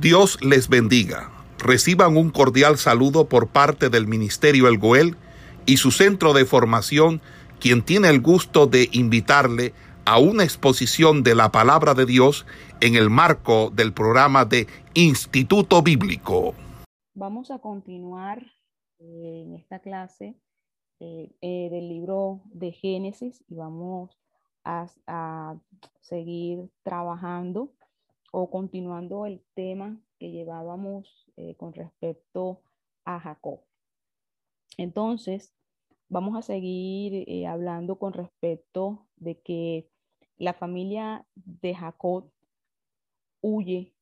Dios les bendiga. Reciban un cordial saludo por parte del Ministerio El Goel y su centro de formación, quien tiene el gusto de invitarle a una exposición de la palabra de Dios en el marco del programa de Instituto Bíblico. Vamos a continuar eh, en esta clase eh, eh, del libro de Génesis y vamos a, a seguir trabajando o continuando el tema que llevábamos con respecto a Jacob. Entonces, vamos a seguir hablando con respecto de que la familia de Jacob huye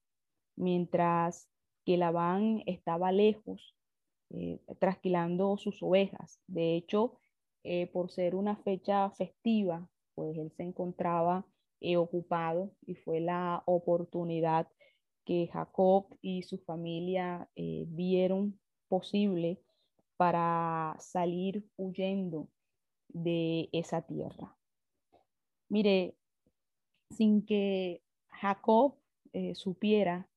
mientras que Labán estaba lejos, eh, trasquilando sus ovejas. De hecho, eh, por ser una fecha festiva, pues él se encontraba eh, ocupado y fue la oportunidad que Jacob y su familia vieron posible para salir huyendo de esa tierra. Mire, sin que Jacob eh, supiera,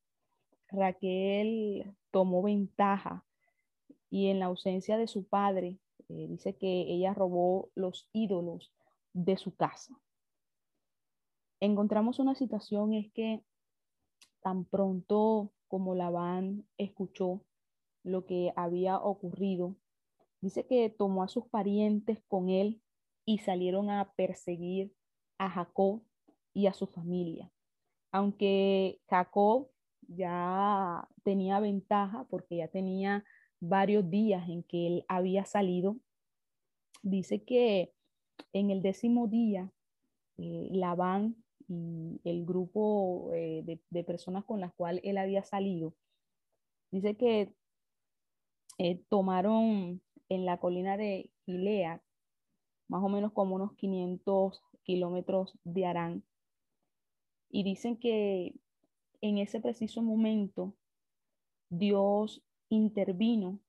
Raquel tomó ventaja y en la ausencia de su padre, eh, dice que ella robó los ídolos de su casa. Encontramos una situación es que tan pronto como Labán escuchó lo que había ocurrido, dice que tomó a sus parientes con él y salieron a perseguir a Jacob y a su familia. Aunque Jacob ya tenía ventaja porque ya tenía varios días en que él había salido, dice que en el décimo día eh, Labán y el grupo eh, de, personas con las cuales él había salido, dice que eh, tomaron en la colina de Gilead más o menos como unos 500 kilómetros de Arán. Y dicen que en ese preciso momento Dios intervino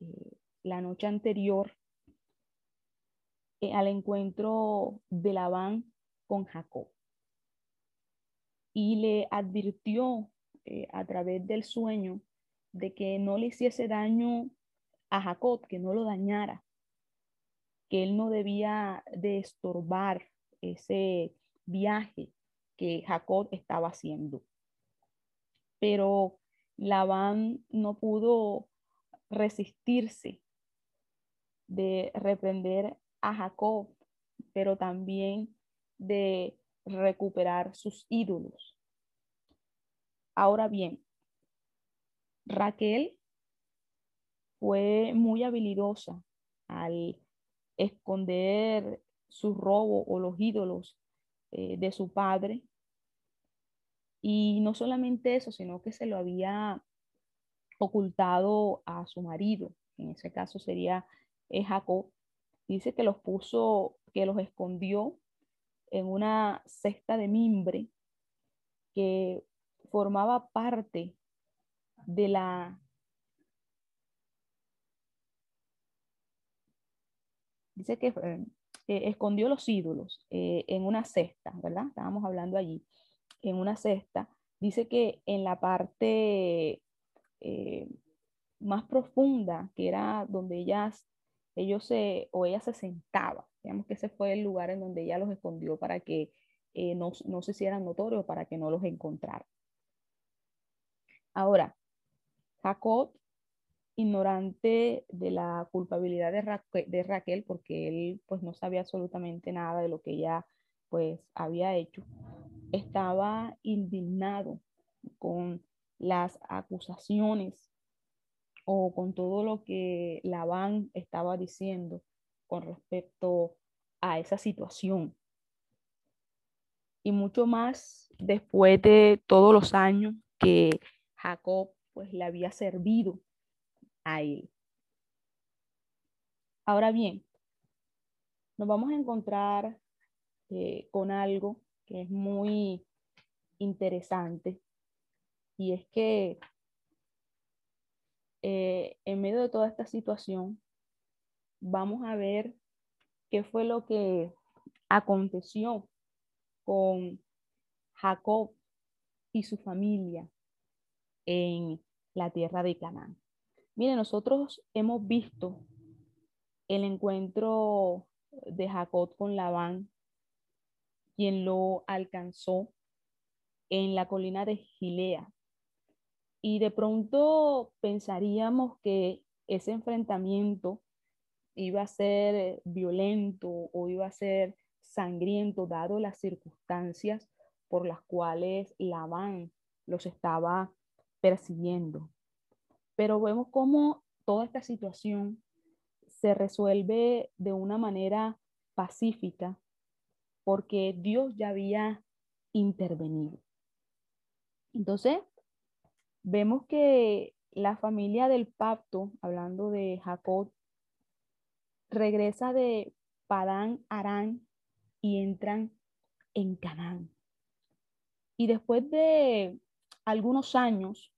eh, la noche anterior al encuentro de Labán con Jacob. Y le advirtió eh, a través del sueño de que no le hiciese daño a Jacob, que no lo dañara, que él no debía de estorbar ese viaje que Jacob estaba haciendo. Pero Labán no pudo resistirse de reprender a Jacob, pero también de recuperar sus ídolos. Ahora bien, Raquel fue muy habilidosa al esconder su robo o los ídolos eh, de su padre. Y no solamente eso, sino que se lo había ocultado a su marido, en ese caso sería eh, Jacob. Dice que los puso, que los escondió en una cesta de mimbre que formaba parte de la dice que eh, escondió los ídolos eh, en una cesta, ¿verdad? Estábamos hablando allí, en una cesta. Dice que en la parte eh, más profunda, que era donde ellas, ellos se, o ella se sentaba, digamos que ese fue el lugar en donde ella los escondió para que no, no se hicieran notorios, para que no los encontraran. Ahora, Jacob ignorante de la culpabilidad de Raquel, porque él pues no sabía absolutamente nada de lo que ella pues había hecho, estaba indignado con las acusaciones o con todo lo que Labán estaba diciendo con respecto a esa situación. Y mucho más después de todos los años que Jacob pues le había servido a él. Ahora bien, nos vamos a encontrar eh, con algo que es muy interesante y es que eh, en medio de toda esta situación vamos a ver qué fue lo que aconteció con Jacob y su familia en la tierra de Canaán. Mire, nosotros hemos visto el encuentro de Jacob con Labán, quien lo alcanzó en la colina de Gilea. Y de pronto pensaríamos que ese enfrentamiento iba a ser violento o iba a ser sangriento, dado las circunstancias por las cuales Labán los estaba persiguiendo. Pero vemos cómo toda esta situación se resuelve de una manera pacífica porque Dios ya había intervenido. Entonces, vemos que la familia del pacto, hablando de Jacob, regresa de Padán Arán y entran en Canaán. Y después de algunos años,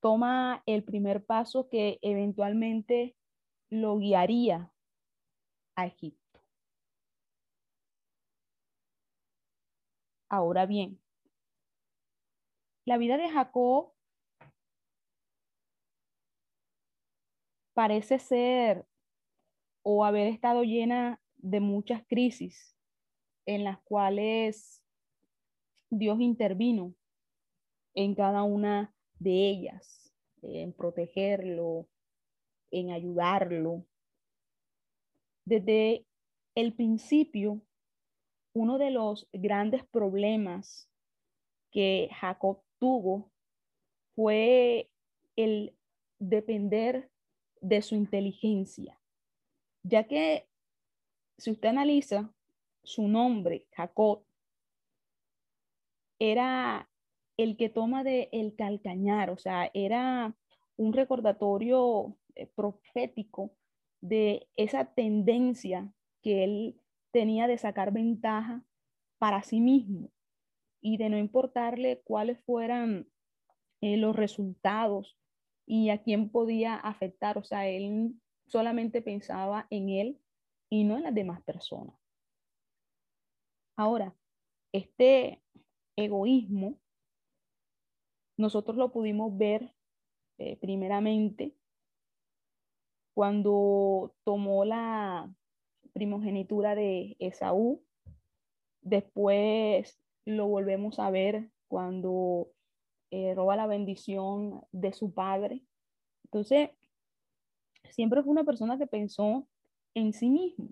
toma el primer paso que eventualmente lo guiaría a Egipto. Ahora bien, la vida de Jacob parece ser o haber estado llena de muchas crisis en las cuales Dios intervino en cada una de ellas, en protegerlo, en ayudarlo. Desde el principio, uno de los grandes problemas que Jacob tuvo fue el depender de su inteligencia, ya que si usted analiza su nombre, Jacob, era el que toma de el calcañar, o sea, era un recordatorio eh, profético de esa tendencia que él tenía de sacar ventaja para sí mismo y de no importarle cuáles fueran eh, los resultados y a quién podía afectar. O sea, él solamente pensaba en él y no en las demás personas. Ahora, este egoísmo, nosotros lo pudimos ver eh, primeramente cuando tomó la primogenitura de Esaú, después lo volvemos a ver cuando eh, roba la bendición de su padre. Entonces, siempre fue una persona que pensó en sí mismo,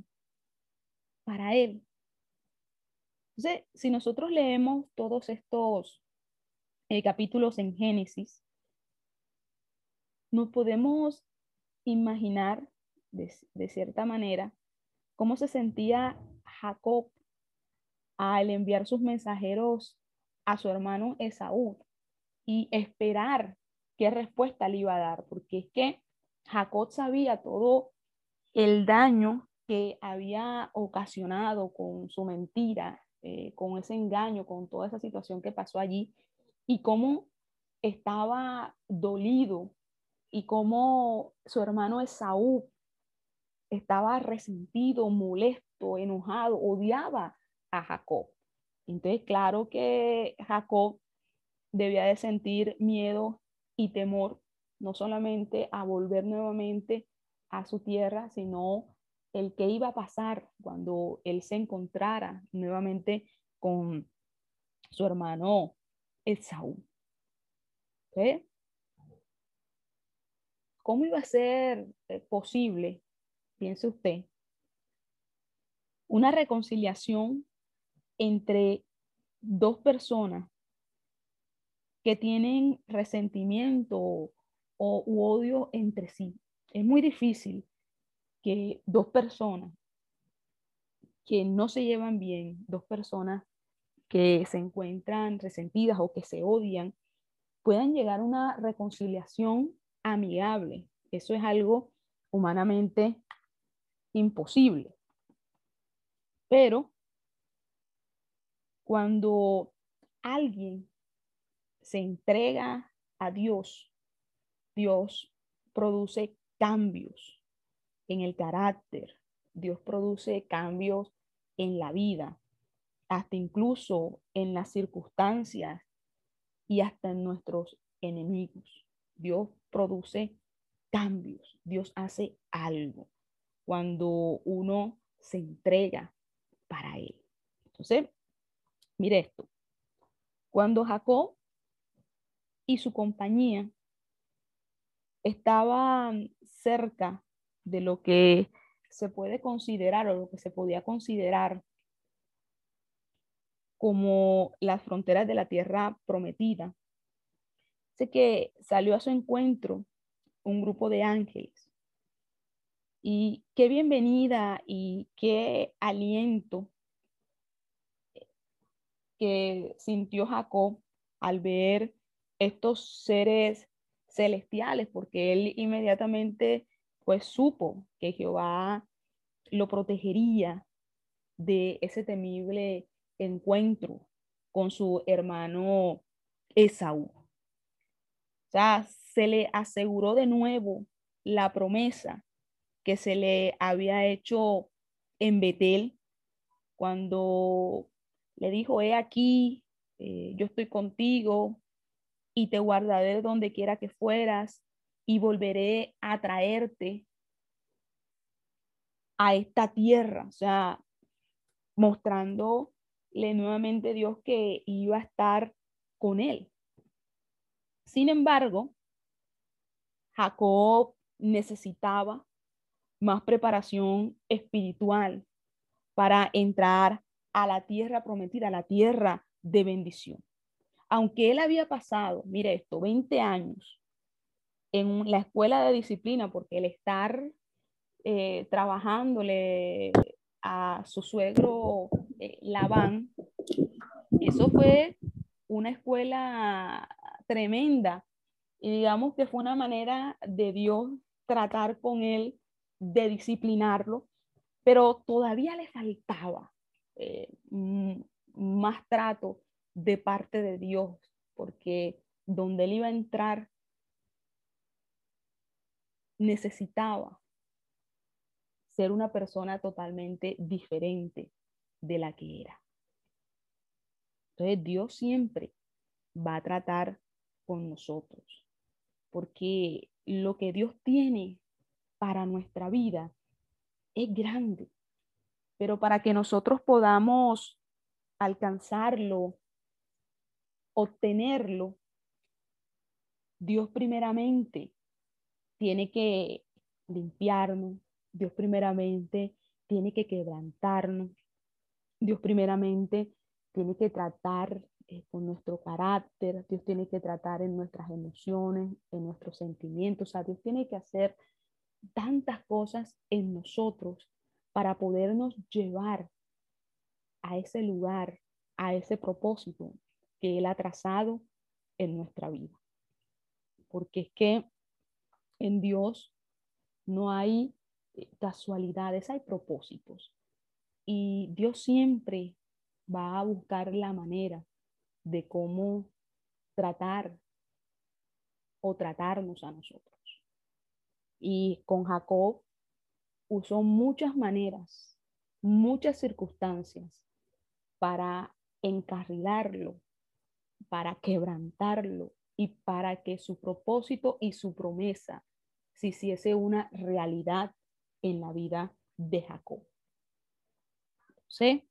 para él. Entonces, si nosotros leemos todos estos eh, capítulos en Génesis, nos podemos imaginar de, de cierta manera cómo se sentía Jacob al enviar sus mensajeros a su hermano Esaú y esperar qué respuesta le iba a dar, porque es que Jacob sabía todo el daño que había ocasionado con su mentira, eh, con ese engaño, con toda esa situación que pasó allí, y cómo estaba dolido y cómo su hermano Esaú estaba resentido, molesto, enojado, odiaba a Jacob. Entonces, claro que Jacob debía de sentir miedo y temor, no solamente a volver nuevamente a su tierra, sino el que iba a pasar cuando él se encontrara nuevamente con su hermano Esaú. ¿Cómo iba a ser eh, posible, piense usted, una reconciliación entre dos personas que tienen resentimiento o, odio entre sí? es muy difícil que dos personas que no se llevan bien, dos personas que se encuentran resentidas o que se odian, puedan llegar a una reconciliación amigable. Eso es algo humanamente imposible. Pero cuando alguien se entrega a Dios, Dios produce cambios en el carácter, Dios produce cambios en la vida, hasta incluso en las circunstancias y hasta en nuestros enemigos. Dios produce cambios, Dios hace algo cuando uno se entrega para Él. Entonces, mire esto. Cuando Jacob y su compañía estaban cerca de lo que se puede considerar o lo que se podía considerar como las fronteras de la tierra prometida. Sé que salió a su encuentro un grupo de ángeles. Y qué bienvenida y qué aliento que sintió Jacob al ver estos seres celestiales, porque él inmediatamente pues supo que Jehová lo protegería de ese temible encuentro con su hermano Esaú. O sea, se le aseguró de nuevo la promesa que se le había hecho en Betel cuando le dijo, he aquí, eh, yo estoy contigo y te guardaré donde quiera que fueras y volveré a traerte a esta tierra, o sea, mostrándole nuevamente Dios que iba a estar con él. Sin embargo, Jacob necesitaba más preparación espiritual para entrar a la tierra prometida, a la tierra de bendición. Aunque él había pasado, mire esto, 20 años en la escuela de disciplina, porque el estar eh, trabajándole a su suegro eh, Labán, eso fue una escuela tremenda. Y digamos que fue una manera de Dios tratar con él, de disciplinarlo, pero todavía le faltaba eh, más trato de parte de Dios, porque donde él iba a entrar necesitaba ser una persona totalmente diferente de la que era. Entonces Dios siempre va a tratar con nosotros, porque lo que Dios tiene para nuestra vida es grande, pero para que nosotros podamos alcanzarlo, obtenerlo, Dios primeramente tiene que limpiarnos, Dios primeramente tiene que quebrantarnos, Dios primeramente tiene que tratar eh, con nuestro carácter, Dios tiene que tratar en nuestras emociones, en nuestros sentimientos, o sea, Dios tiene que hacer tantas cosas en nosotros para podernos llevar a ese lugar, a ese propósito que Él ha trazado en nuestra vida. Porque es que en Dios no hay eh, casualidades, hay propósitos. Y Dios siempre va a buscar la manera de cómo tratar o tratarnos a nosotros. Y con Jacob usó muchas maneras, muchas circunstancias para encarrilarlo, para quebrantarlo, y para que su propósito y su promesa se hiciese una realidad en la vida de Jacob. ¿Sí?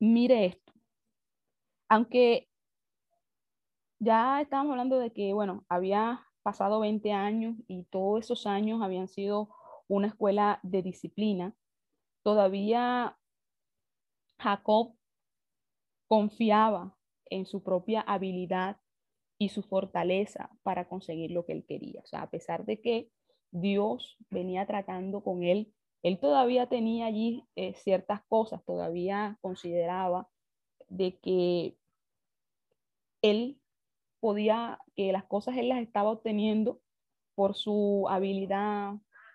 Mire esto. Aunque ya estábamos hablando de que, bueno, había pasado 20 años y todos esos años habían sido una escuela de disciplina, todavía Jacob confiaba en su propia habilidad y su fortaleza para conseguir lo que él quería. O sea, a pesar de que Dios venía tratando con él, él todavía tenía allí eh, ciertas cosas, todavía consideraba de que él podía, que las cosas él las estaba obteniendo por su habilidad,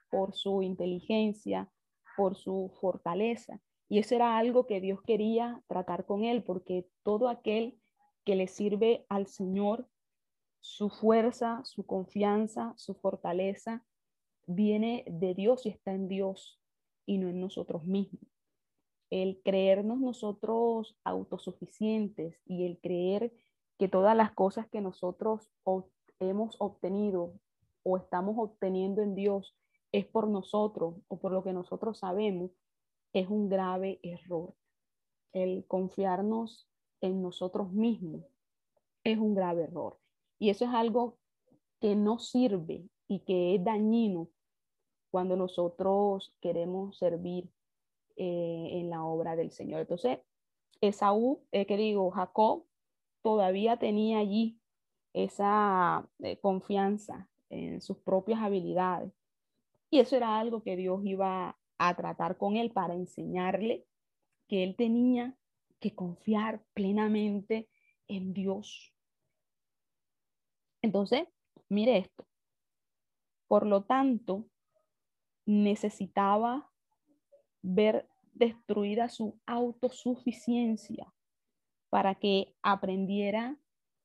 por su inteligencia, por su fortaleza. Y eso era algo que Dios quería tratar con él, porque todo aquel que le sirve al Señor su fuerza, su confianza, su fortaleza viene de Dios y está en Dios y no en nosotros mismos. El creernos nosotros autosuficientes y el creer que todas las cosas que nosotros hemos obtenido o estamos obteniendo en Dios es por nosotros o por lo que nosotros sabemos, es un grave error. El confiarnos en nosotros mismos es un grave error. Y eso es algo que no sirve y que es dañino cuando nosotros queremos servir eh, en la obra del Señor. Entonces, Esaú, eh, que digo, Jacob, todavía tenía allí esa eh, confianza en sus propias habilidades. Y eso era algo que Dios iba a tratar con él para enseñarle que él tenía que confiar plenamente en Dios. Entonces, mire esto. Por lo tanto, necesitaba ver destruida su autosuficiencia para que aprendiera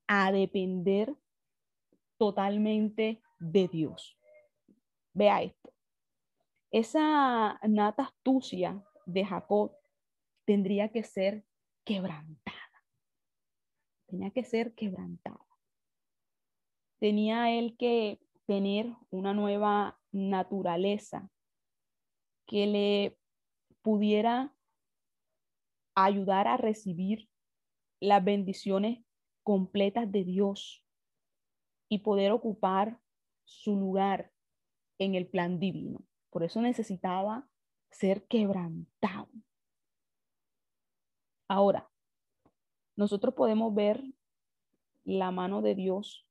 a depender totalmente de Dios. Vea esto. Esa nata astucia de Jacob tendría que ser quebrantada. Tenía que ser quebrantada. Tenía él que tener una nueva naturaleza que le pudiera ayudar a recibir las bendiciones completas de Dios y poder ocupar su lugar en el plan divino. Por eso necesitaba ser quebrantado. Ahora, nosotros podemos ver la mano de Dios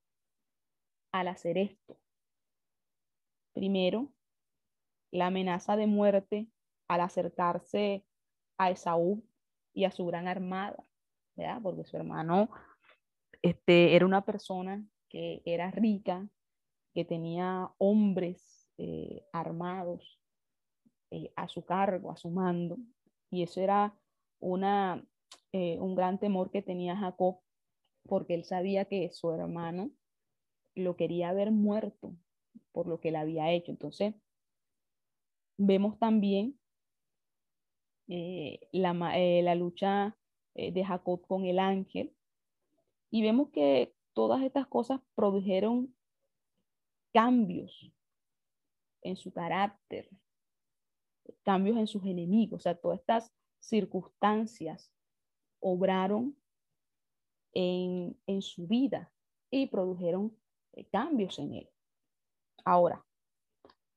al hacer esto. Primero, la amenaza de muerte al acercarse a Esaú y a su gran armada, ¿verdad? Porque su hermano este, era una persona que era rica, que tenía hombres eh, armados eh, a su cargo, a su mando, y eso era una, eh, un gran temor que tenía Jacob, porque él sabía que su hermano lo quería ver muerto por lo que le había hecho. Entonces, vemos también eh, la, eh, la, lucha de Jacob con el ángel y vemos que todas estas cosas produjeron cambios en su carácter, cambios en sus enemigos, o sea, todas estas circunstancias obraron en, en su vida y produjeron cambios en él. Ahora,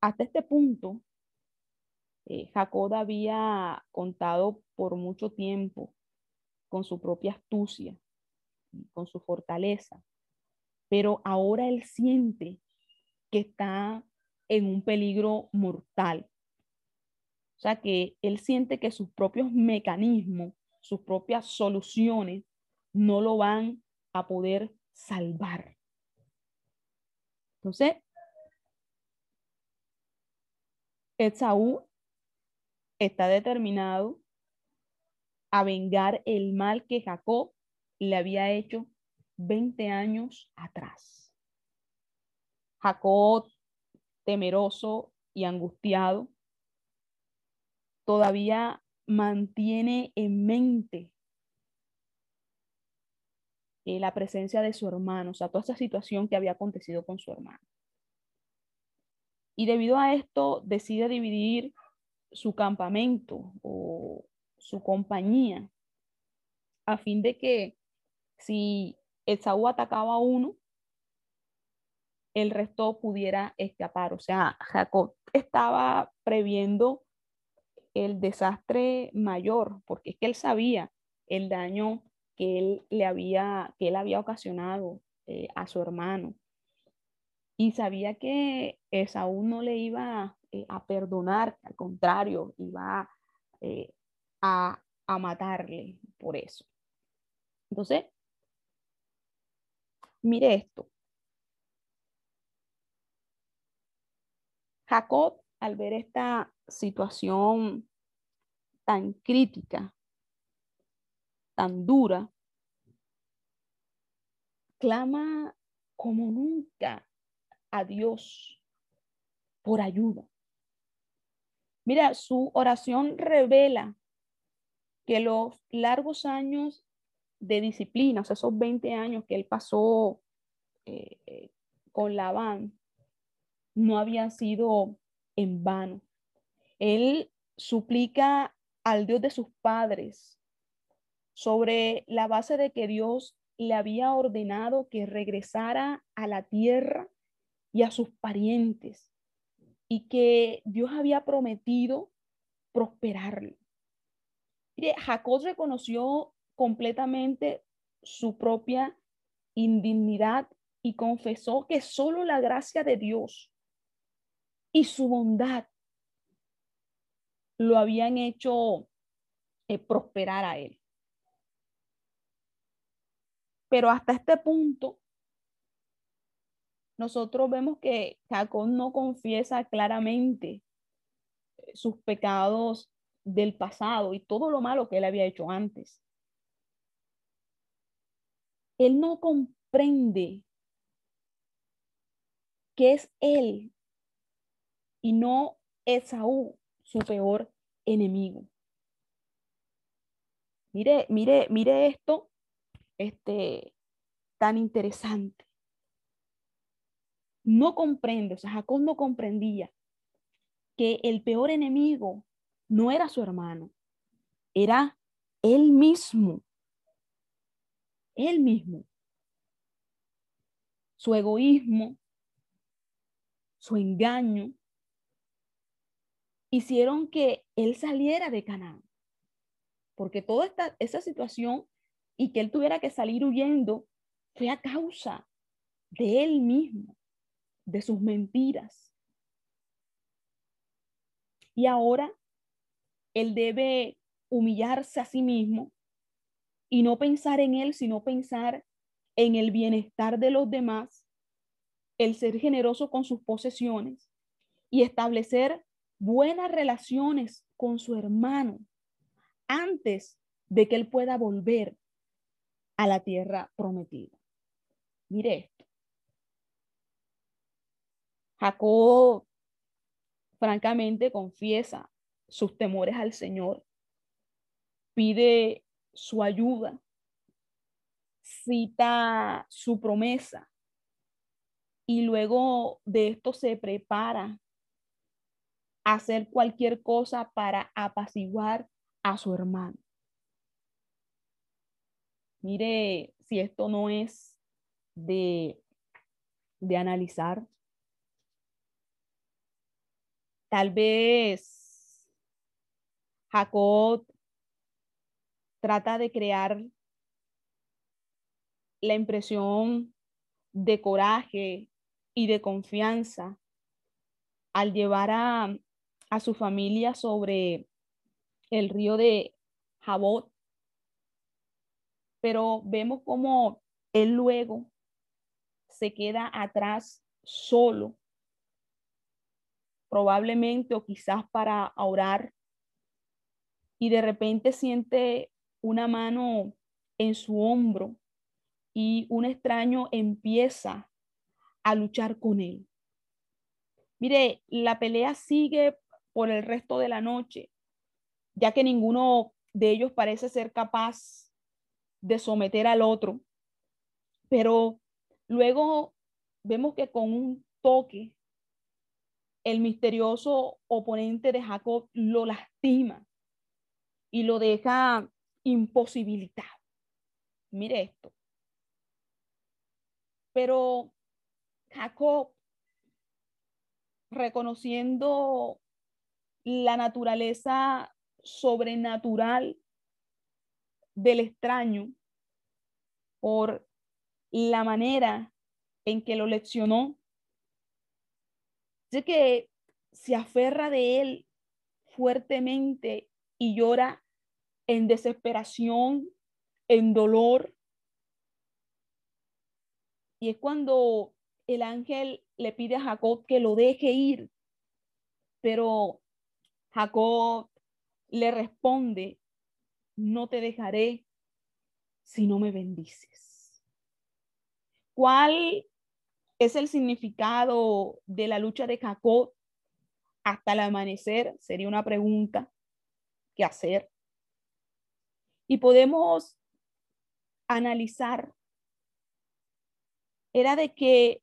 hasta este punto, eh, Jacob había contado por mucho tiempo con su propia astucia, con su fortaleza, pero ahora él siente que está en un peligro mortal. O sea, que él siente que sus propios mecanismos, sus propias soluciones no lo van a poder salvar. Entonces, Esaú está determinado a vengar el mal que Jacob le había hecho 20 años atrás. Jacob, temeroso y angustiado, todavía mantiene en mente eh, la presencia de su hermano, o sea, toda esa situación que había acontecido con su hermano. Y debido a esto decide dividir su campamento o su compañía a fin de que si Esaú atacaba a uno, el resto pudiera escapar. O sea, Jacob estaba previendo el desastre mayor, porque es que él sabía el daño que él le había, que él había ocasionado eh, a su hermano y sabía que Esaú no le iba eh, a perdonar, al contrario, iba eh, a, a matarle por eso. Entonces, mire esto. Jacob, al ver esta situación tan crítica, tan dura, clama como nunca a Dios por ayuda. Mira, su oración revela que los largos años de disciplina, esos 20 años que él pasó eh, eh, con Labán, no habían sido en vano. Él suplica al Dios de sus padres sobre la base de que Dios le había ordenado que regresara a la tierra y a sus parientes y que Dios había prometido prosperarlo. Jacob reconoció completamente su propia indignidad y confesó que solo la gracia de Dios y su bondad lo habían hecho eh, prosperar a él. Pero hasta este punto, nosotros vemos que Jacob no confiesa claramente eh, sus pecados del pasado y todo lo malo que él había hecho antes. Él no comprende que es él y no Esaú su peor enemigo. Mire, mire, mire esto, este, tan interesante. No comprende, o sea, Jacob no comprendía que el peor enemigo no era su hermano, era él mismo. Él mismo. Su egoísmo, su engaño, hicieron que él saliera de Canaán. Porque toda esta, esa situación y que él tuviera que salir huyendo fue a causa de él mismo, de sus mentiras. Y ahora él debe humillarse a sí mismo y no pensar en él, sino pensar en el bienestar de los demás, el ser generoso con sus posesiones y establecer buenas relaciones con su hermano antes de que él pueda volver a la tierra prometida. Mire esto. Jacob francamente confiesa sus temores al Señor, pide su ayuda, cita su promesa y luego de esto se prepara hacer cualquier cosa para apaciguar a su hermano. Mire si esto no es de, de analizar. Tal vez Jacob trata de crear la impresión de coraje y de confianza al llevar a, a su familia sobre el río de Jabot pero vemos como él luego se queda atrás solo, probablemente o quizás para orar, y de repente siente una mano en su hombro y un extraño empieza a luchar con él. Mire, la pelea sigue por el resto de la noche, ya que ninguno de ellos parece ser capaz de someter al otro, pero luego vemos que con un toque, el misterioso oponente de Jacob lo lastima y lo deja imposibilitado. Mire esto. Pero Jacob, reconociendo la naturaleza sobrenatural del extraño por la manera en que lo leccionó. Sé que se aferra de él fuertemente y llora en desesperación, en dolor. Y es cuando el ángel le pide a Jacob que lo deje ir, pero Jacob le responde no te dejaré si no me bendices. ¿Cuál es el significado de la lucha de Jacob hasta el amanecer? Sería una pregunta que hacer. Y podemos analizar era de que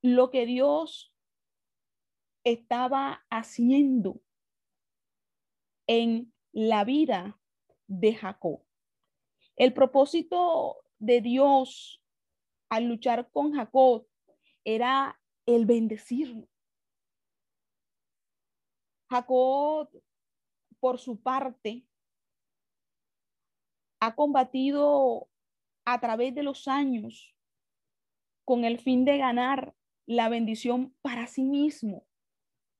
lo que Dios estaba haciendo en la vida de Jacob. El propósito de Dios al luchar con Jacob era el bendecirlo. Jacob, por su parte, ha combatido a través de los años con el fin de ganar la bendición para sí mismo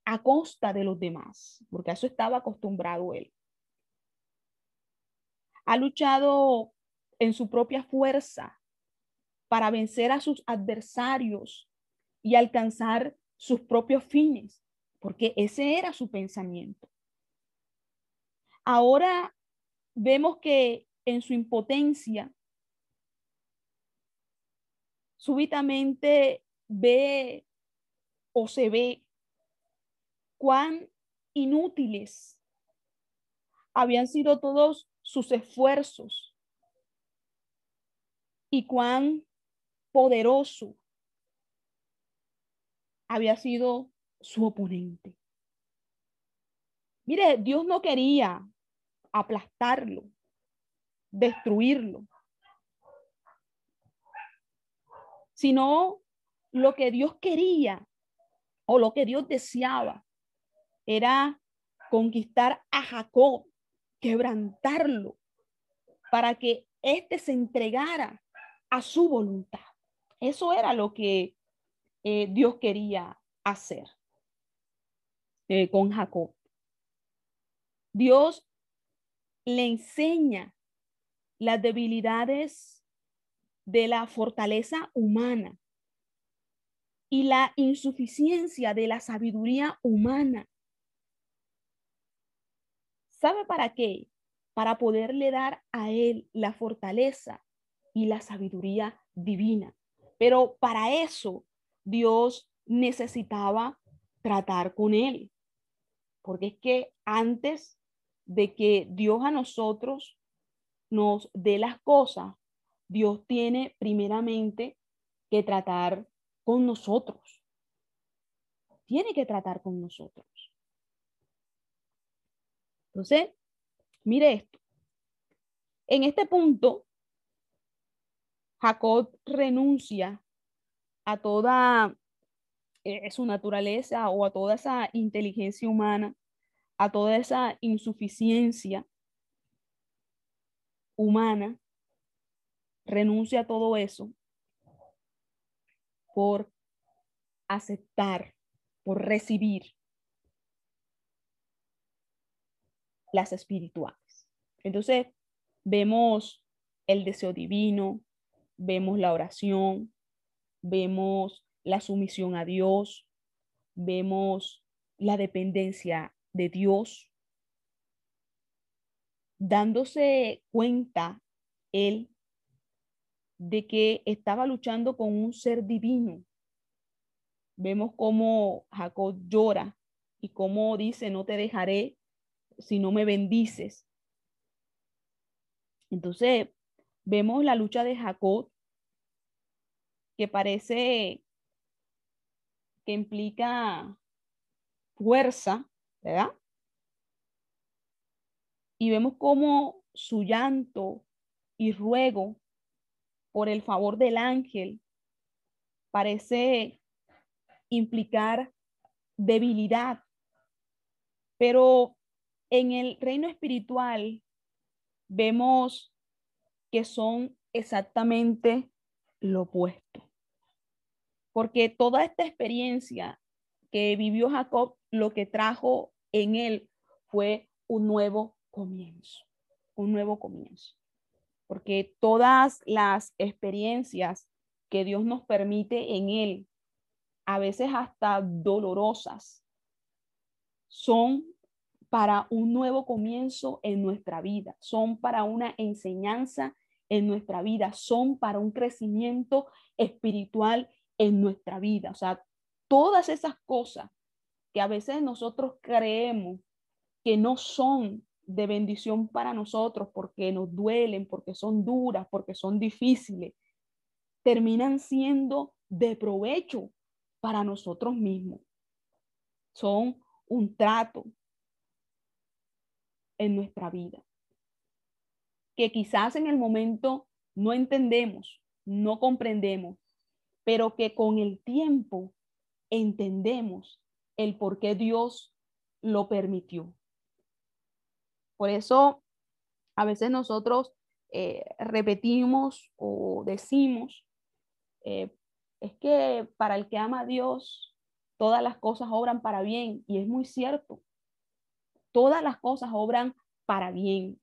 a costa de los demás, porque a eso estaba acostumbrado él. Ha luchado en su propia fuerza para vencer a sus adversarios y alcanzar sus propios fines, porque ese era su pensamiento. Ahora vemos que en su impotencia, súbitamente ve o se ve cuán inútiles habían sido todos sus esfuerzos y cuán poderoso había sido su oponente. Mire, Dios no quería aplastarlo, destruirlo, sino lo que Dios quería o lo que Dios deseaba era conquistar a Jacob, quebrantarlo, para que éste se entregara a su voluntad. Eso era lo que eh, Dios quería hacer eh, con Jacob. Dios le enseña las debilidades de la fortaleza humana y la insuficiencia de la sabiduría humana. ¿Sabe para qué? Para poderle dar a él la fortaleza y la sabiduría divina. Pero para eso Dios necesitaba tratar con él. Porque es que antes de que Dios a nosotros nos dé las cosas, Dios tiene primeramente que tratar con nosotros. Tiene que tratar con nosotros. Entonces, mire esto. En este punto, Jacob renuncia a toda eh, su naturaleza o a toda esa inteligencia humana, a toda esa insuficiencia humana, renuncia a todo eso por aceptar, por recibir las espirituales. Entonces, vemos el deseo divino, vemos la oración, vemos la sumisión a Dios, vemos la dependencia de Dios, dándose cuenta él de que estaba luchando con un ser divino. Vemos cómo Jacob llora y cómo dice, no te dejaré si no me bendices. Entonces, vemos la lucha de Jacob que parece que implica fuerza, ¿verdad? Y vemos cómo su llanto y ruego por el favor del ángel parece implicar debilidad, pero en el reino espiritual vemos que son exactamente lo opuesto. Porque toda esta experiencia que vivió Jacob, lo que trajo en él fue un nuevo comienzo, un nuevo comienzo porque todas las experiencias que Dios nos permite en Él, a veces hasta dolorosas, son para un nuevo comienzo en nuestra vida, son para una enseñanza en nuestra vida, son para un crecimiento espiritual en nuestra vida. O sea, todas esas cosas que a veces nosotros creemos que no son de bendición para nosotros porque nos duelen, porque son duras, porque son difíciles, terminan siendo de provecho para nosotros mismos. Son un trato en nuestra vida que quizás en el momento no entendemos, no comprendemos, pero que con el tiempo entendemos el por qué Dios lo permitió. Por eso a veces nosotros eh, repetimos o decimos, eh, es que para el que ama a Dios, todas las cosas obran para bien. Y es muy cierto. Todas las cosas obran para bien.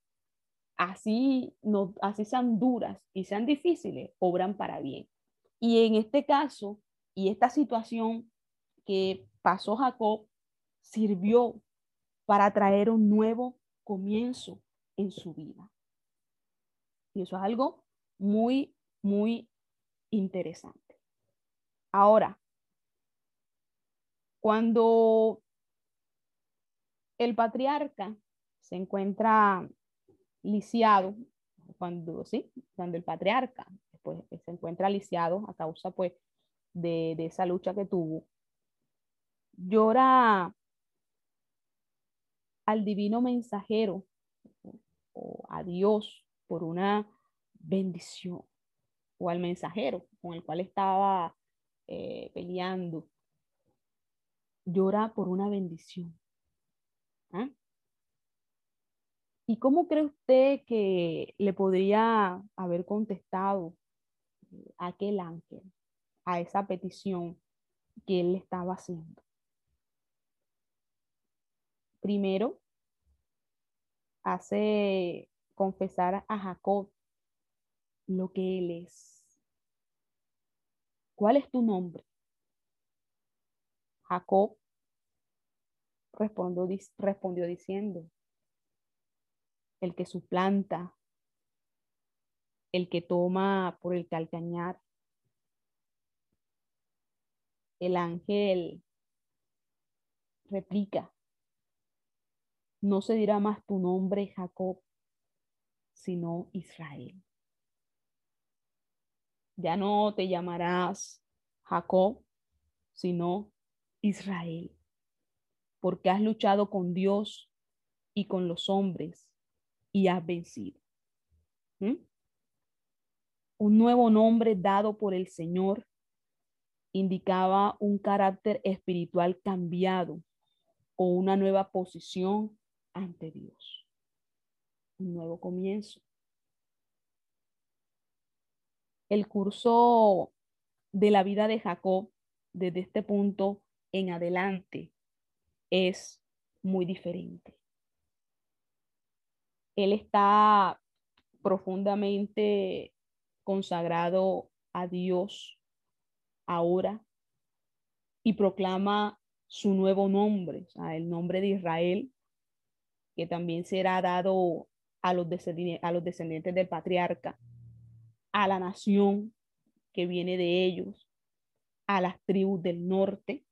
Así, no, así sean duras y sean difíciles, obran para bien. Y en este caso, y esta situación que pasó Jacob, sirvió para traer un nuevo comienzo en su vida. Y eso es algo muy, muy interesante. Ahora, cuando el patriarca se encuentra lisiado, cuando, el patriarca pues, se encuentra lisiado a causa pues, de, de esa lucha que tuvo, llora al divino mensajero o a Dios por una bendición o al mensajero con el cual estaba eh, peleando, llora por una bendición. ¿Y cómo cree usted que le podría haber contestado eh, aquel ángel a esa petición que él le estaba haciendo? Primero, hace confesar a Jacob lo que él es. ¿Cuál es tu nombre? Jacob respondió, respondió diciendo, el que suplanta, el que toma por el calcañar. El ángel replica, no se dirá más tu nombre Jacob, sino Israel. Ya no te llamarás Jacob, sino Israel, porque has luchado con Dios y con los hombres y has vencido. ¿Mm? Un nuevo nombre dado por el Señor indicaba un carácter espiritual cambiado o una nueva posición ante Dios. Un nuevo comienzo. El curso de la vida de Jacob desde este punto en adelante es muy diferente. Él está profundamente consagrado a Dios ahora y proclama su nuevo nombre, el nombre de Israel, que también será dado a los, a los descendientes del patriarca, a la nación que viene de ellos, a las tribus del norte.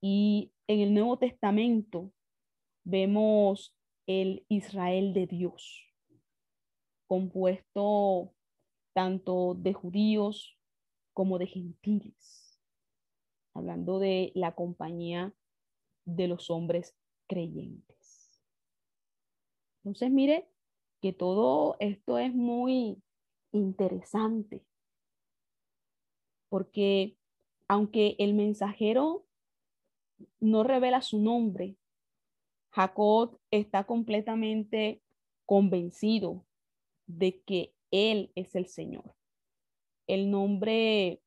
Y en el Nuevo Testamento vemos el Israel de Dios, compuesto tanto de judíos como de gentiles, hablando de la compañía de los hombres creyentes. Entonces, mire que todo esto es muy interesante, porque aunque el mensajero no revela su nombre, Jacob está completamente convencido de que él es el Señor. El nombre,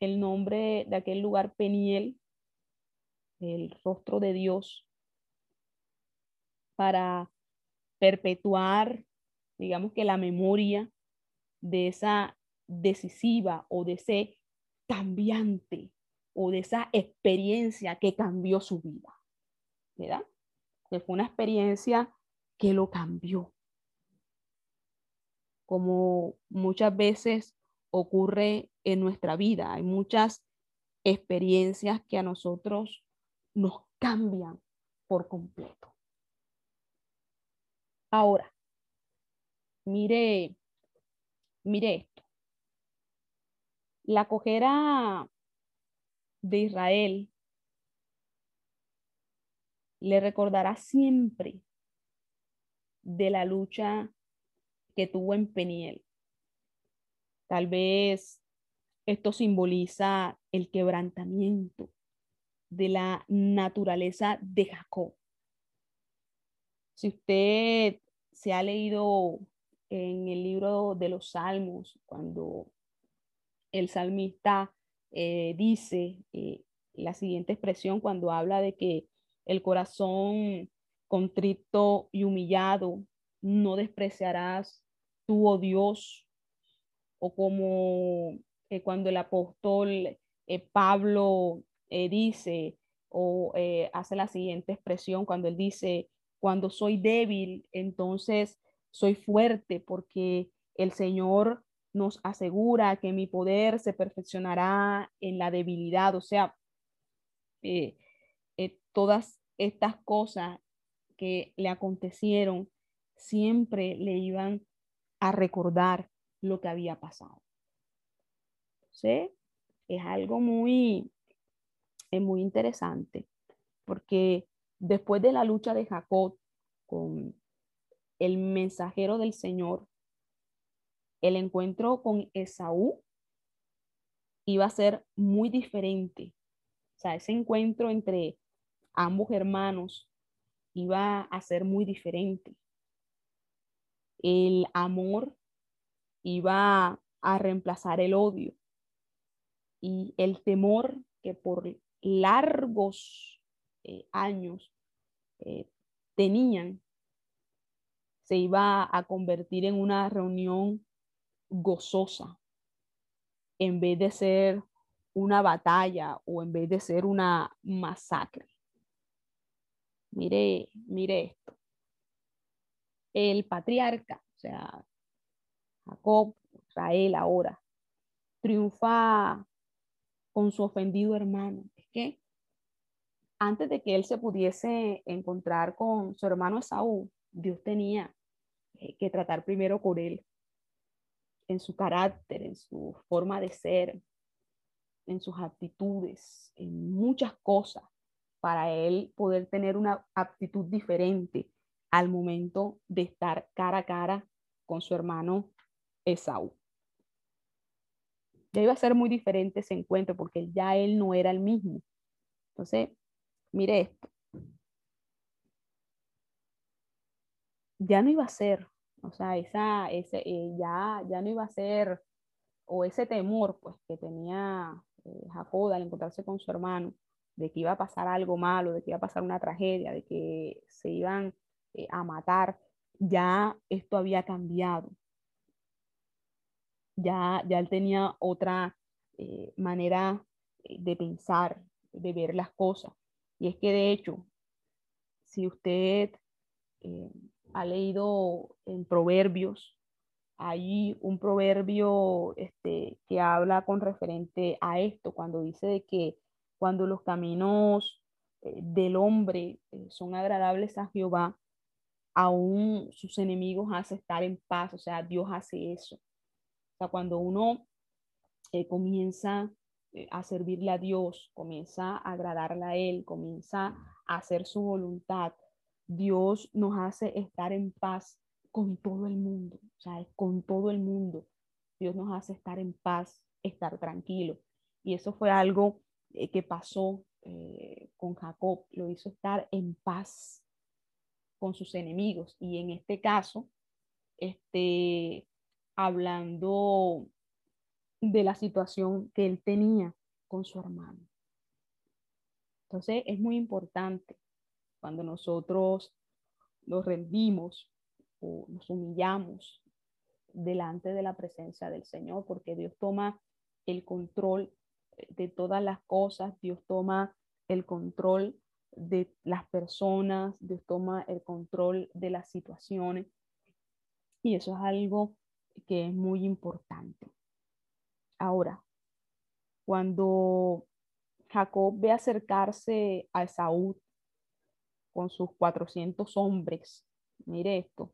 el nombre de aquel lugar Peniel, el rostro de Dios, para perpetuar, digamos que la memoria de esa decisiva o de ese cambiante o de esa experiencia que cambió su vida, ¿verdad? Que fue una experiencia que lo cambió. Como muchas veces ocurre en nuestra vida, hay muchas experiencias que a nosotros nos cambian por completo. Ahora, mire, mire esto. La cojera de Israel le recordará siempre de la lucha que tuvo en Peniel. Tal vez esto simboliza el quebrantamiento de la naturaleza de Jacob. Si usted se ha leído en el libro de los Salmos, cuando el salmista eh, dice eh, la siguiente expresión cuando habla de que el corazón contrito y humillado no despreciarás tú, oh Dios, o como eh, cuando el apóstol Pablo dice o hace la siguiente expresión cuando él dice, cuando soy débil, entonces soy fuerte porque el Señor nos asegura que mi poder se perfeccionará en la debilidad. O sea, eh, eh, todas estas cosas que le acontecieron siempre le iban a recordar lo que había pasado. ¿Sí? Es algo muy, es muy interesante porque después de la lucha de Jacob con el mensajero del Señor, el encuentro con Esaú iba a ser muy diferente. O sea, ese encuentro entre ambos hermanos iba a ser muy diferente. El amor iba a reemplazar el odio y el temor que por largos eh, años eh, tenían se iba a convertir en una reunión gozosa en vez de ser una batalla o en vez de ser una masacre. Mire, mire esto. El patriarca, o sea, Jacob, Israel ahora, triunfa con su ofendido hermano. Es antes de que él se pudiese encontrar con su hermano Esaú, Dios tenía que tratar primero con él en su carácter, en su forma de ser, en sus actitudes, en muchas cosas, para él poder tener una actitud diferente al momento de estar cara a cara con su hermano Esaú. Ya iba a ser muy diferente ese encuentro porque ya él no era el mismo. Entonces, mire esto. Ya no iba a ser o sea, esa, ese, eh, ya, ya no iba a ser, o ese temor pues, que tenía eh, Jacob al encontrarse con su hermano, de que iba a pasar algo malo, de que iba a pasar una tragedia, de que se iban eh, a matar, ya esto había cambiado. Ya, ya él tenía otra manera de pensar, de ver las cosas. Y es que de hecho, si usted ha leído en Proverbios, hay un proverbio este, que habla con referente a esto, cuando dice de que cuando los caminos eh, del hombre eh, son agradables a Jehová, aún sus enemigos hace estar en paz, o sea, Dios hace eso. O sea, cuando uno eh, comienza a servirle a Dios, comienza a agradarle a Él, comienza a hacer su voluntad, Dios nos hace estar en paz con todo el mundo, sea, con todo el mundo. Dios nos hace estar en paz, estar tranquilo. Y eso fue algo eh, que pasó eh, con Jacob, lo hizo estar en paz con sus enemigos. Y en este caso, este, hablando de la situación que él tenía con su hermano. Entonces, es muy importante cuando nosotros nos rendimos o nos humillamos delante de la presencia del Señor, porque Dios toma el control de todas las cosas, Dios toma el control de las personas, Dios toma el control de las situaciones. Y eso es algo que es muy importante. Ahora, cuando Jacob ve acercarse a Esaú con sus 400 hombres. Mire esto.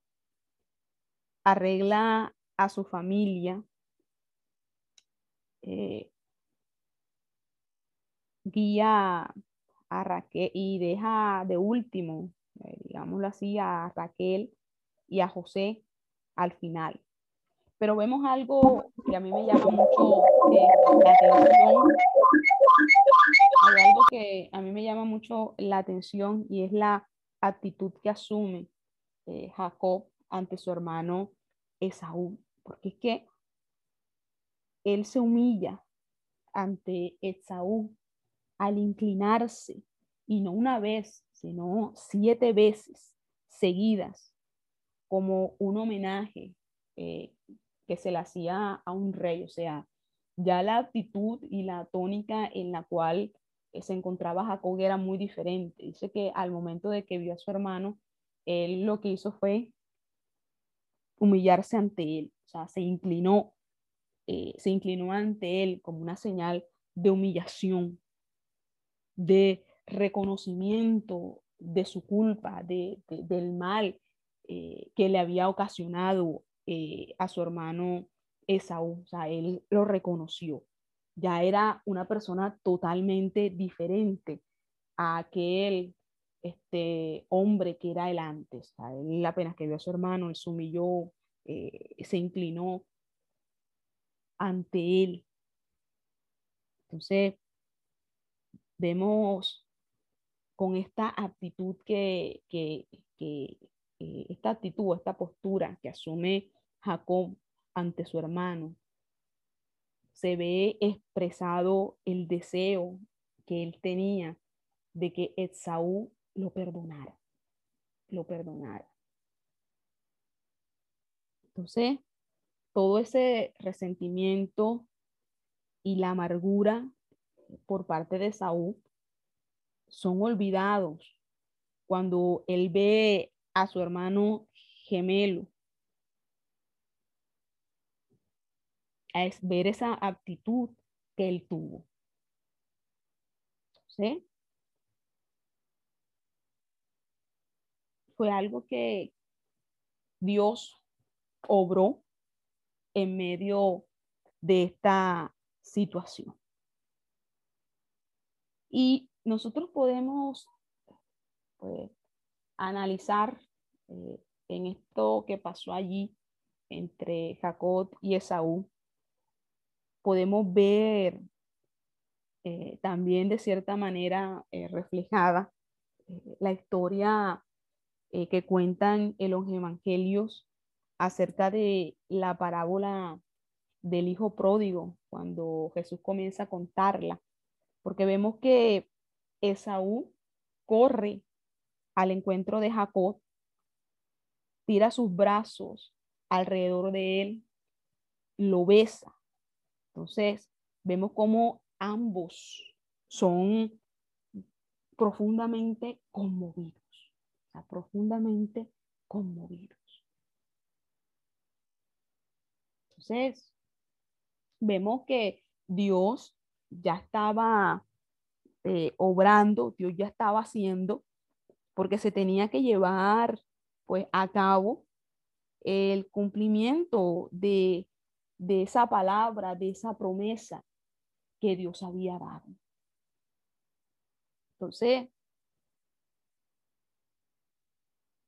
arregla a su familia, eh, guía a Raquel y deja de último, eh, digámoslo así, a Raquel y a José al final. Pero vemos algo que a mí me llama mucho eh, la atención. Hay algo que a mí me llama mucho la atención y es la actitud que asume eh, Jacob ante su hermano Esaú. Porque es que él se humilla ante Esaú al inclinarse, y no una vez, sino siete veces seguidas, como un homenaje eh, que se le hacía a un rey. O sea, ya la actitud y la tónica en la cual se encontraba Jacob era muy diferente. Dice que al momento de que vio a su hermano, él lo que hizo fue humillarse ante él, o sea, se inclinó, eh, se inclinó ante él como una señal de humillación, de reconocimiento de su culpa, de, del mal eh, que le había ocasionado eh, a su hermano Esaú. O sea, él lo reconoció. Ya era una persona totalmente diferente a aquel este, hombre que era él antes. Sea, él apenas que vio a su hermano, él se humilló, eh, se inclinó ante él. Entonces, vemos con esta actitud que, que, que eh, esta actitud, esta postura que asume Jacob ante su hermano, se ve expresado el deseo que él tenía de que Esaú lo perdonara, lo perdonara. Entonces, todo ese resentimiento y la amargura por parte de Saúl son olvidados cuando él ve a su hermano gemelo. Ver esa actitud que él tuvo. ¿Sí? Fue algo que Dios obró en medio de esta situación. Y nosotros podemos pues, analizar eh, en esto que pasó allí entre Jacob y Esaú, podemos ver eh, también de cierta manera eh, reflejada la historia que cuentan en los evangelios acerca de la parábola del hijo pródigo, cuando Jesús comienza a contarla, porque vemos que Esaú corre al encuentro de Jacob, tira sus brazos alrededor de él, lo besa. Entonces, vemos cómo ambos son profundamente conmovidos, profundamente conmovidos. Entonces, vemos que Dios ya estaba eh, obrando, Dios ya estaba haciendo, porque se tenía que llevar pues a cabo el cumplimiento de, de esa palabra, de esa promesa que Dios había dado. Entonces,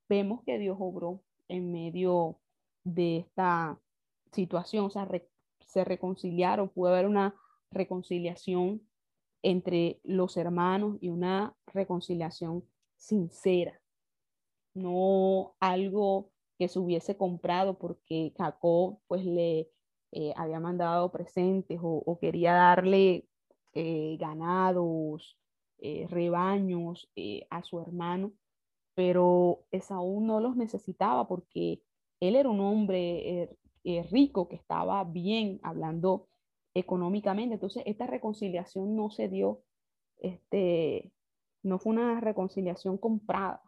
vemos que Dios obró en medio de esta situación, o sea, se reconciliaron, pudo haber una reconciliación entre los hermanos y una reconciliación sincera, no algo que se hubiese comprado porque Jacob pues le eh, había mandado presentes o, quería darle eh, ganados, eh, rebaños a su hermano, pero Esaú no los necesitaba porque él era un hombre rico que estaba bien hablando económicamente. Entonces, esta reconciliación no se dio, este, no fue una reconciliación comprada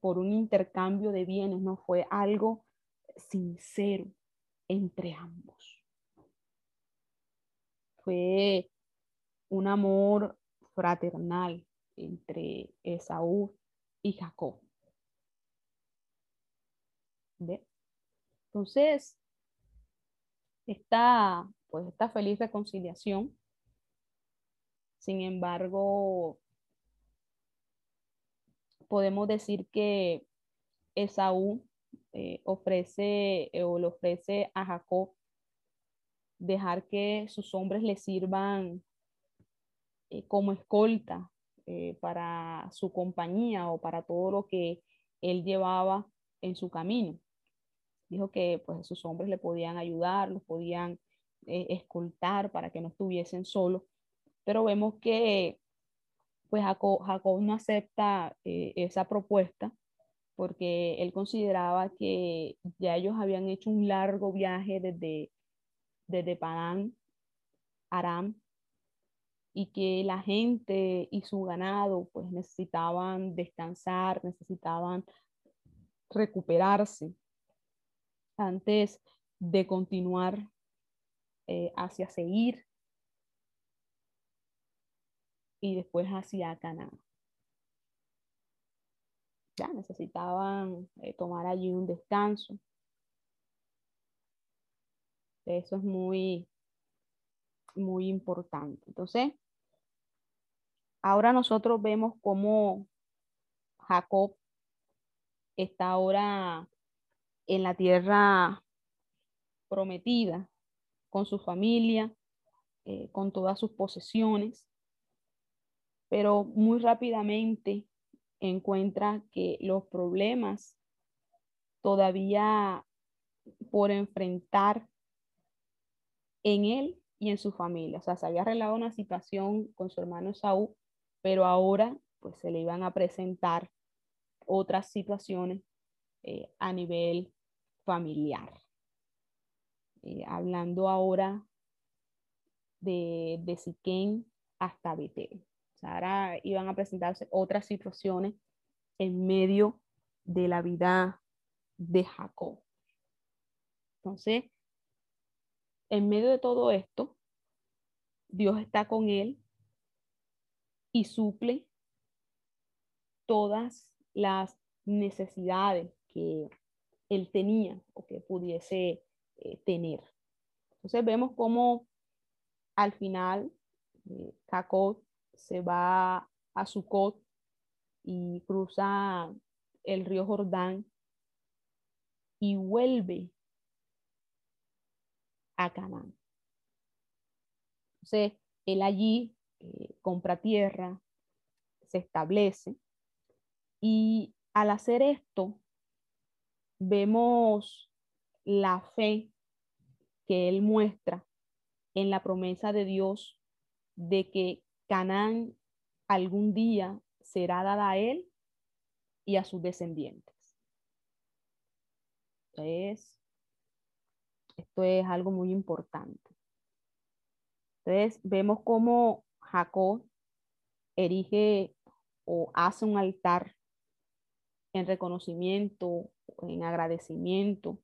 por un intercambio de bienes, no fue algo sincero entre ambos. Fue un amor fraternal entre Esaú y Jacob. Entonces, esta, pues, esta feliz reconciliación, sin embargo, podemos decir que Esaú eh, ofrece eh, o le ofrece a Jacob dejar que sus hombres le sirvan eh, como escolta para su compañía o para todo lo que él llevaba en su camino. Dijo que pues sus hombres le podían ayudar, los podían escoltar para que no estuviesen solos, pero vemos que pues Jacob, no acepta esa propuesta porque él consideraba que ya ellos habían hecho un largo viaje desde, desde Padán, Aram, y que la gente y su ganado pues necesitaban descansar, necesitaban recuperarse antes de continuar eh, hacia seguir y después hacia Canaán necesitaban eh, tomar allí un descanso. Eso es muy, muy importante. Entonces, ahora nosotros vemos cómo Jacob está ahora en la tierra prometida, con su familia, eh, con todas sus posesiones, pero muy rápidamente encuentra que los problemas todavía por enfrentar en él y en su familia. O sea, se había arreglado una situación con su hermano Saúl, pero ahora pues se le iban a presentar otras situaciones eh, a nivel familiar. Eh, hablando ahora de, de Siquén hasta Betel ahora iban a presentarse otras situaciones en medio de la vida de Jacob. Entonces, en medio de todo esto, Dios está con él y suple todas las necesidades que él tenía o que pudiese eh, tener. Entonces vemos cómo al final eh, Jacob se va a Sucot y cruza el río Jordán y vuelve a Canaán. Entonces, él allí eh, compra tierra, se establece y al hacer esto, vemos la fe que él muestra en la promesa de Dios de que Canaán algún día será dada a él y a sus descendientes. Entonces, esto es algo muy importante. Entonces, vemos cómo Jacob erige o hace un altar en reconocimiento, en agradecimiento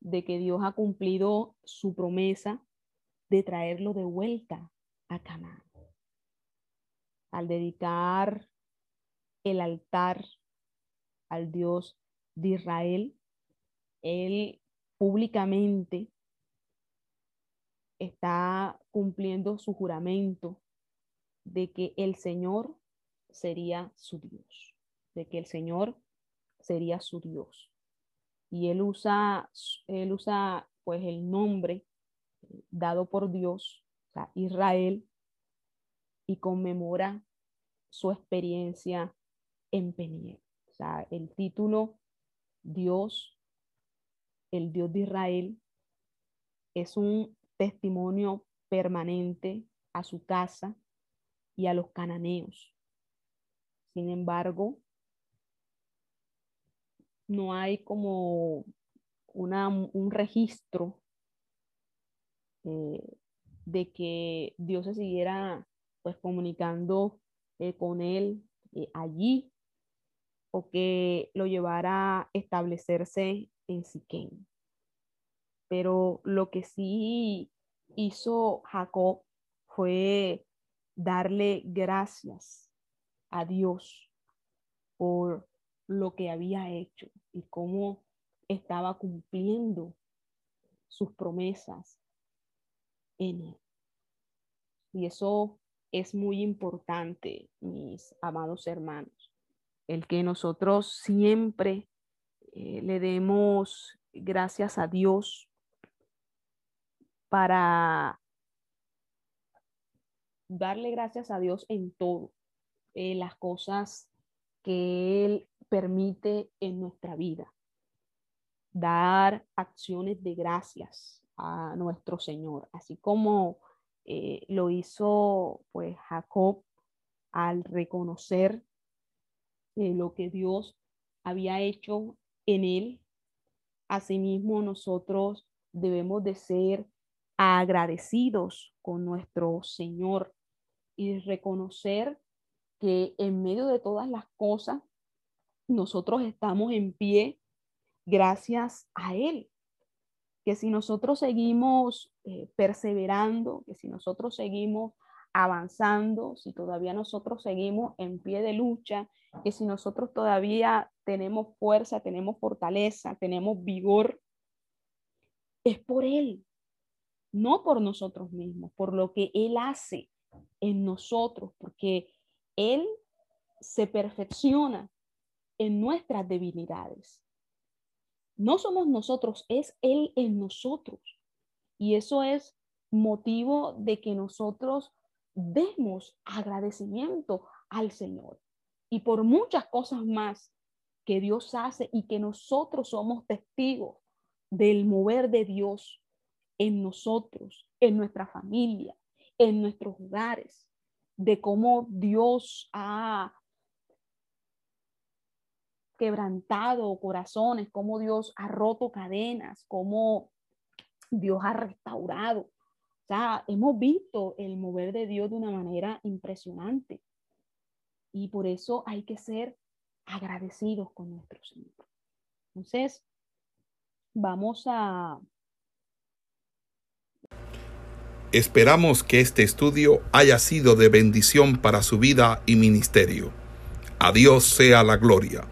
de que Dios ha cumplido su promesa de traerlo de vuelta a Canaán al dedicar el altar al Dios de Israel, él públicamente está cumpliendo su juramento de que el Señor sería su Dios, de que el Señor sería su Dios. Y él usa, él usa pues el nombre dado por Dios, o sea, Israel, y conmemora su experiencia en Peniel. O sea, el título Dios, el Dios de Israel, es un testimonio permanente a su casa y a los cananeos. Sin embargo, no hay como una, un registro eh, de que Dios se siguiera pues comunicando eh, con él eh, allí o que lo llevara a establecerse en Siquén. Pero lo que sí hizo Jacob fue darle gracias a Dios por lo que había hecho y cómo estaba cumpliendo sus promesas en Él. Y eso es muy importante, mis amados hermanos, el que nosotros siempre eh, le demos gracias a Dios para darle gracias a Dios en todo, eh, las cosas que Él permite en nuestra vida. Dar acciones de gracias a nuestro Señor, así como eh, lo hizo pues Jacob al reconocer eh, lo que Dios había hecho en él. Asimismo, nosotros debemos de ser agradecidos con nuestro Señor y reconocer que en medio de todas las cosas, nosotros estamos en pie gracias a Él. Que si nosotros seguimos eh, perseverando, que si nosotros seguimos avanzando, si todavía nosotros seguimos en pie de lucha, que si nosotros todavía tenemos fuerza, tenemos fortaleza, tenemos vigor, es por Él, no por nosotros mismos, por lo que Él hace en nosotros, porque Él se perfecciona en nuestras debilidades. No somos nosotros, es Él en nosotros. Y eso es motivo de que nosotros demos agradecimiento al Señor. Y por muchas cosas más que Dios hace y que nosotros somos testigos del mover de Dios en nosotros, en nuestra familia, en nuestros hogares, de cómo Dios ha quebrantado corazones, cómo Dios ha roto cadenas, cómo Dios ha restaurado. O sea, hemos visto el mover de Dios de una manera impresionante. Y por eso hay que ser agradecidos con nuestro Señor. Entonces, vamos a Esperamos que este estudio haya sido de bendición para su vida y ministerio. A Dios sea la gloria.